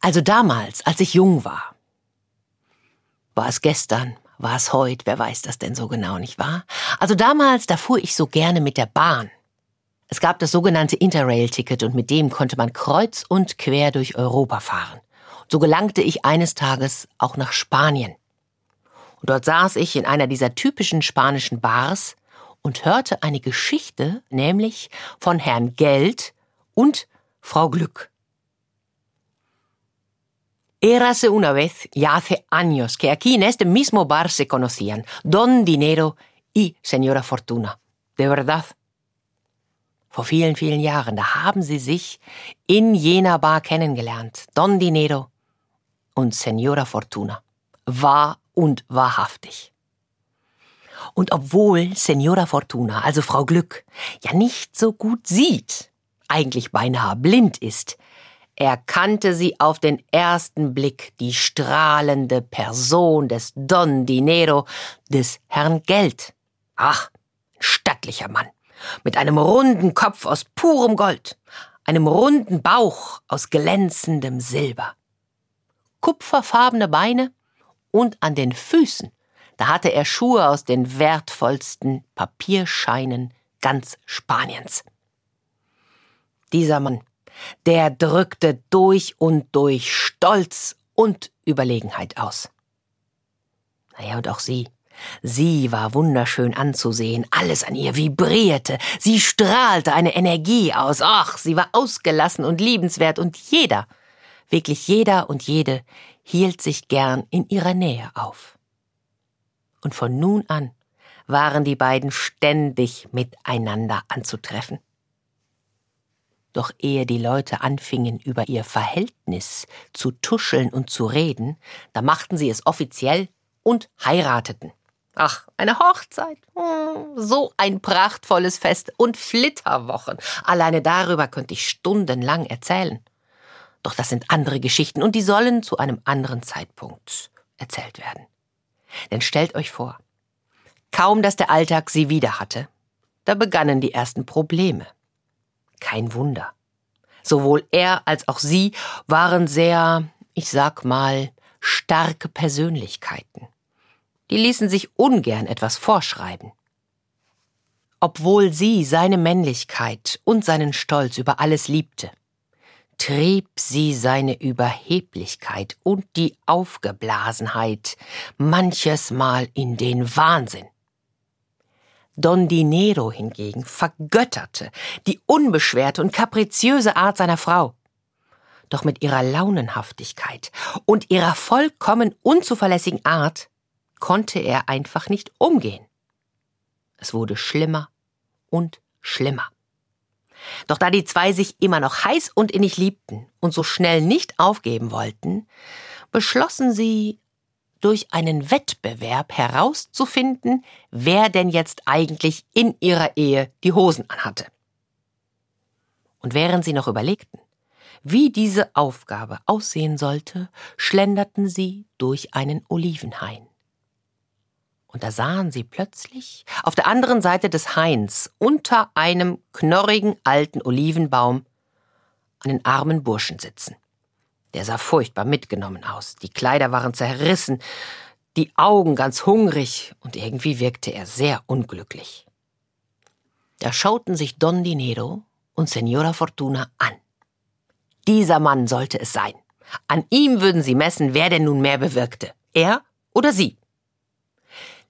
Also damals, als ich jung war. War es gestern, war es heute, wer weiß das denn so genau, nicht wahr? Also damals, da fuhr ich so gerne mit der Bahn. Es gab das sogenannte Interrail-Ticket und mit dem konnte man kreuz und quer durch Europa fahren. So gelangte ich eines Tages auch nach Spanien. Und dort saß ich in einer dieser typischen spanischen Bars und hörte eine Geschichte, nämlich von Herrn Geld und Frau Glück. Érase una vez, ya hace años, que aquí en este mismo bar se conocían Don Dinero y Señora Fortuna. De verdad. Vor vielen, vielen Jahren, da haben sie sich in jener Bar kennengelernt. Don Dinero und Señora Fortuna. Wahr und wahrhaftig. Und obwohl Señora Fortuna, also Frau Glück, ja nicht so gut sieht, eigentlich beinahe blind ist, erkannte sie auf den ersten Blick die strahlende Person des Don Dinero, des Herrn Geld. Ach, stattlicher Mann, mit einem runden Kopf aus purem Gold, einem runden Bauch aus glänzendem Silber, kupferfarbene Beine und an den Füßen, da hatte er Schuhe aus den wertvollsten Papierscheinen ganz Spaniens. Dieser Mann der drückte durch und durch Stolz und Überlegenheit aus. Naja, und auch sie. Sie war wunderschön anzusehen, alles an ihr vibrierte, sie strahlte eine Energie aus, ach, sie war ausgelassen und liebenswert, und jeder, wirklich jeder und jede, hielt sich gern in ihrer Nähe auf. Und von nun an waren die beiden ständig miteinander anzutreffen. Doch ehe die Leute anfingen, über ihr Verhältnis zu tuscheln und zu reden, da machten sie es offiziell und heirateten. Ach, eine Hochzeit. Hm, so ein prachtvolles Fest und Flitterwochen. Alleine darüber könnte ich stundenlang erzählen. Doch das sind andere Geschichten und die sollen zu einem anderen Zeitpunkt erzählt werden. Denn stellt euch vor, kaum dass der Alltag sie wieder hatte, da begannen die ersten Probleme. Kein Wunder. Sowohl er als auch sie waren sehr, ich sag mal, starke Persönlichkeiten. Die ließen sich ungern etwas vorschreiben. Obwohl sie seine Männlichkeit und seinen Stolz über alles liebte, trieb sie seine Überheblichkeit und die Aufgeblasenheit manches Mal in den Wahnsinn. Don Dinero hingegen vergötterte die unbeschwerte und kapriziöse Art seiner Frau. Doch mit ihrer Launenhaftigkeit und ihrer vollkommen unzuverlässigen Art konnte er einfach nicht umgehen. Es wurde schlimmer und schlimmer. Doch da die zwei sich immer noch heiß und innig liebten und so schnell nicht aufgeben wollten, beschlossen sie, durch einen Wettbewerb herauszufinden, wer denn jetzt eigentlich in ihrer Ehe die Hosen anhatte. Und während sie noch überlegten, wie diese Aufgabe aussehen sollte, schlenderten sie durch einen Olivenhain. Und da sahen sie plötzlich auf der anderen Seite des Hains unter einem knorrigen alten Olivenbaum einen armen Burschen sitzen. Der sah furchtbar mitgenommen aus. Die Kleider waren zerrissen, die Augen ganz hungrig und irgendwie wirkte er sehr unglücklich. Da schauten sich Don Dinero und Senora Fortuna an. Dieser Mann sollte es sein. An ihm würden sie messen, wer denn nun mehr bewirkte. Er oder sie.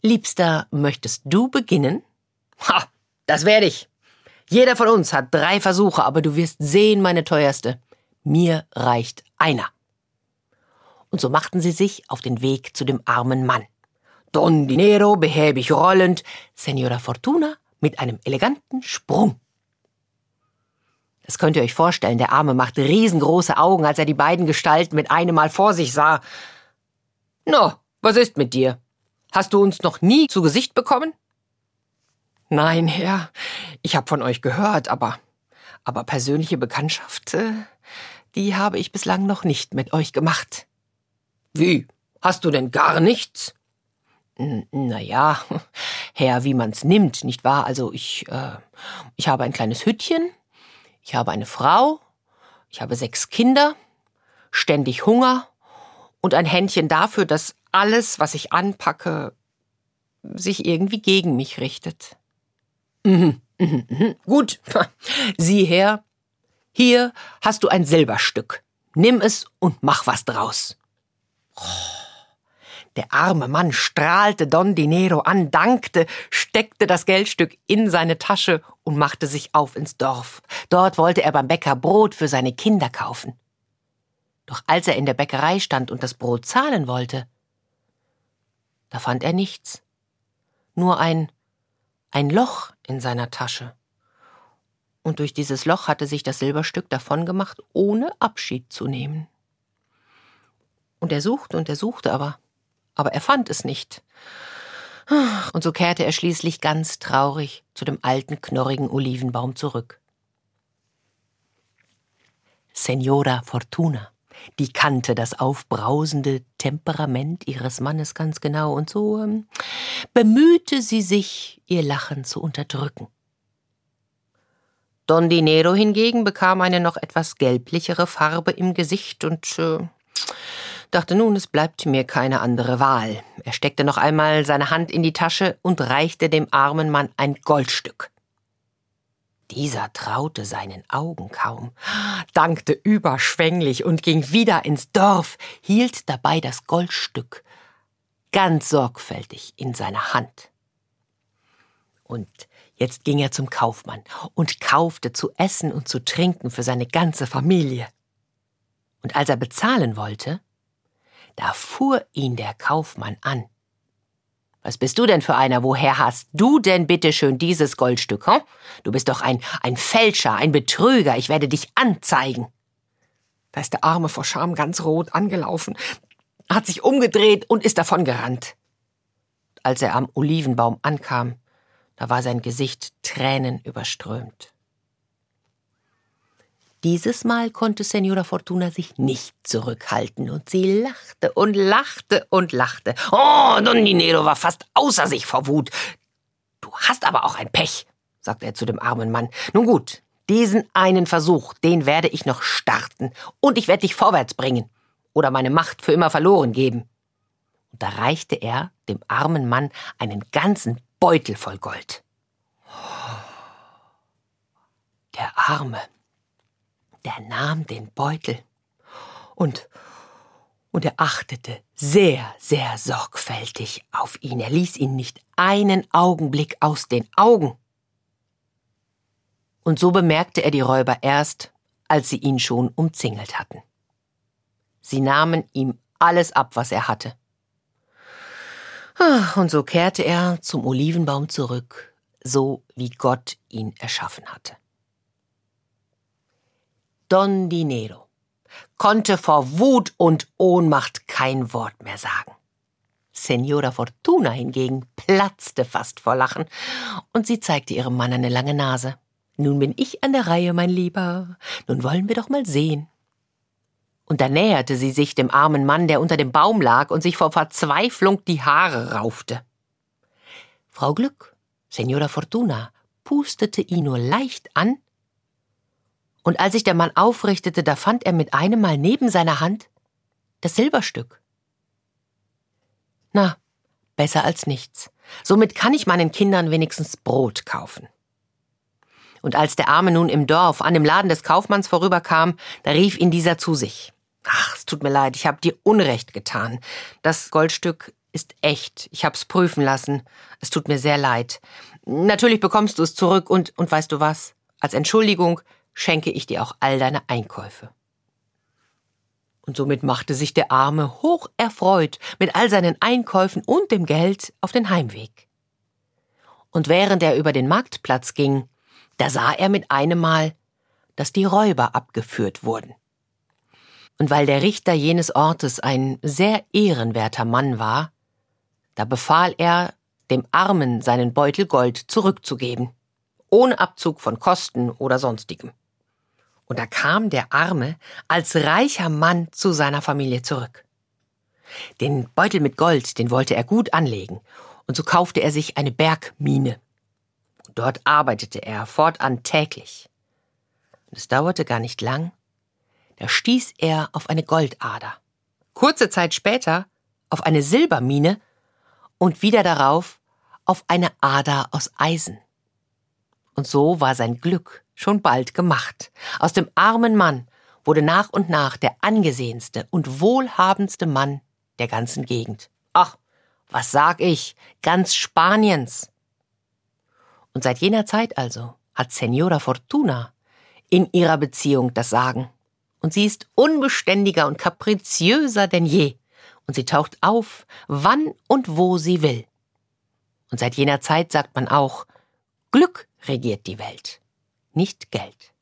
Liebster, möchtest du beginnen? Ha, das werde ich. Jeder von uns hat drei Versuche, aber du wirst sehen, meine teuerste. Mir reicht einer. Und so machten sie sich auf den Weg zu dem armen Mann. Don Dinero behäbig rollend, Senora Fortuna mit einem eleganten Sprung. Das könnt ihr euch vorstellen, der Arme machte riesengroße Augen, als er die beiden Gestalten mit einem Mal vor sich sah. No, was ist mit dir? Hast du uns noch nie zu Gesicht bekommen? Nein, Herr, ich hab von euch gehört, aber aber persönliche Bekanntschaft, äh, die habe ich bislang noch nicht mit euch gemacht. Wie? Hast du denn gar nichts? Na ja, Herr, wie man's nimmt, nicht wahr? Also ich, äh, ich habe ein kleines Hüttchen, ich habe eine Frau, ich habe sechs Kinder, ständig Hunger und ein Händchen dafür, dass alles, was ich anpacke, sich irgendwie gegen mich richtet. Mhm, Gut, sieh her. Hier hast du ein Silberstück. Nimm es und mach was draus. Oh. Der arme Mann strahlte Don Dinero an, dankte, steckte das Geldstück in seine Tasche und machte sich auf ins Dorf. Dort wollte er beim Bäcker Brot für seine Kinder kaufen. Doch als er in der Bäckerei stand und das Brot zahlen wollte, da fand er nichts. Nur ein, ein Loch in seiner Tasche. Und durch dieses Loch hatte sich das Silberstück davongemacht, ohne Abschied zu nehmen. Und er suchte und er suchte, aber aber er fand es nicht. Und so kehrte er schließlich ganz traurig zu dem alten, knorrigen Olivenbaum zurück. Senora Fortuna, die kannte das aufbrausende Temperament ihres Mannes ganz genau und so ähm, bemühte sie sich, ihr Lachen zu unterdrücken. Don Dinero hingegen bekam eine noch etwas gelblichere Farbe im Gesicht und äh, dachte nun, es bleibt mir keine andere Wahl. Er steckte noch einmal seine Hand in die Tasche und reichte dem armen Mann ein Goldstück. Dieser traute seinen Augen kaum, dankte überschwänglich und ging wieder ins Dorf, hielt dabei das Goldstück ganz sorgfältig in seiner Hand. Und jetzt ging er zum Kaufmann und kaufte zu essen und zu trinken für seine ganze Familie. Und als er bezahlen wollte, da fuhr ihn der Kaufmann an. Was bist du denn für einer? Woher hast du denn bitte schön dieses Goldstück, hm? Du bist doch ein, ein Fälscher, ein Betrüger, ich werde dich anzeigen. Da ist der Arme vor Scham ganz rot angelaufen, hat sich umgedreht und ist davongerannt. Als er am Olivenbaum ankam, da war sein Gesicht Tränen überströmt. Dieses Mal konnte Senora Fortuna sich nicht zurückhalten und sie lachte und lachte und lachte. Oh, Don Dinero war fast außer sich vor Wut. Du hast aber auch ein Pech, sagte er zu dem armen Mann. Nun gut, diesen einen Versuch, den werde ich noch starten und ich werde dich vorwärts bringen oder meine Macht für immer verloren geben. Und da reichte er dem armen Mann einen ganzen Beutel voll Gold. Der Arme der nahm den Beutel und und er achtete sehr, sehr sorgfältig auf ihn. Er ließ ihn nicht einen Augenblick aus den Augen. Und so bemerkte er die Räuber erst, als sie ihn schon umzingelt hatten. Sie nahmen ihm alles ab, was er hatte. Und so kehrte er zum Olivenbaum zurück, so wie Gott ihn erschaffen hatte. Don Dinero konnte vor Wut und Ohnmacht kein Wort mehr sagen. Senora Fortuna hingegen platzte fast vor Lachen, und sie zeigte ihrem Mann eine lange Nase. Nun bin ich an der Reihe, mein Lieber. Nun wollen wir doch mal sehen. Und da näherte sie sich dem armen Mann, der unter dem Baum lag und sich vor Verzweiflung die Haare raufte. Frau Glück, Senora Fortuna, pustete ihn nur leicht an und als sich der Mann aufrichtete, da fand er mit einem Mal neben seiner Hand das Silberstück. Na, besser als nichts. Somit kann ich meinen Kindern wenigstens Brot kaufen. Und als der Arme nun im Dorf an dem Laden des Kaufmanns vorüberkam, da rief ihn dieser zu sich. Ach, es tut mir leid, ich habe dir Unrecht getan. Das Goldstück ist echt. Ich hab's prüfen lassen. Es tut mir sehr leid. Natürlich bekommst du es zurück und, und weißt du was? Als Entschuldigung schenke ich dir auch all deine Einkäufe. Und somit machte sich der Arme hoch erfreut mit all seinen Einkäufen und dem Geld auf den Heimweg. Und während er über den Marktplatz ging, da sah er mit einem Mal, dass die Räuber abgeführt wurden. Und weil der Richter jenes Ortes ein sehr ehrenwerter Mann war, da befahl er, dem Armen seinen Beutel Gold zurückzugeben, ohne Abzug von Kosten oder sonstigem. Und da kam der Arme als reicher Mann zu seiner Familie zurück. Den Beutel mit Gold, den wollte er gut anlegen, und so kaufte er sich eine Bergmine. Dort arbeitete er fortan täglich. Und es dauerte gar nicht lang, da stieß er auf eine Goldader. Kurze Zeit später auf eine Silbermine und wieder darauf auf eine Ader aus Eisen. Und so war sein Glück schon bald gemacht. Aus dem armen Mann wurde nach und nach der angesehenste und wohlhabendste Mann der ganzen Gegend. Ach, was sag ich, ganz Spaniens. Und seit jener Zeit also hat Senora Fortuna in ihrer Beziehung das Sagen. Und sie ist unbeständiger und kapriziöser denn je. Und sie taucht auf, wann und wo sie will. Und seit jener Zeit sagt man auch, Glück regiert die Welt, nicht Geld.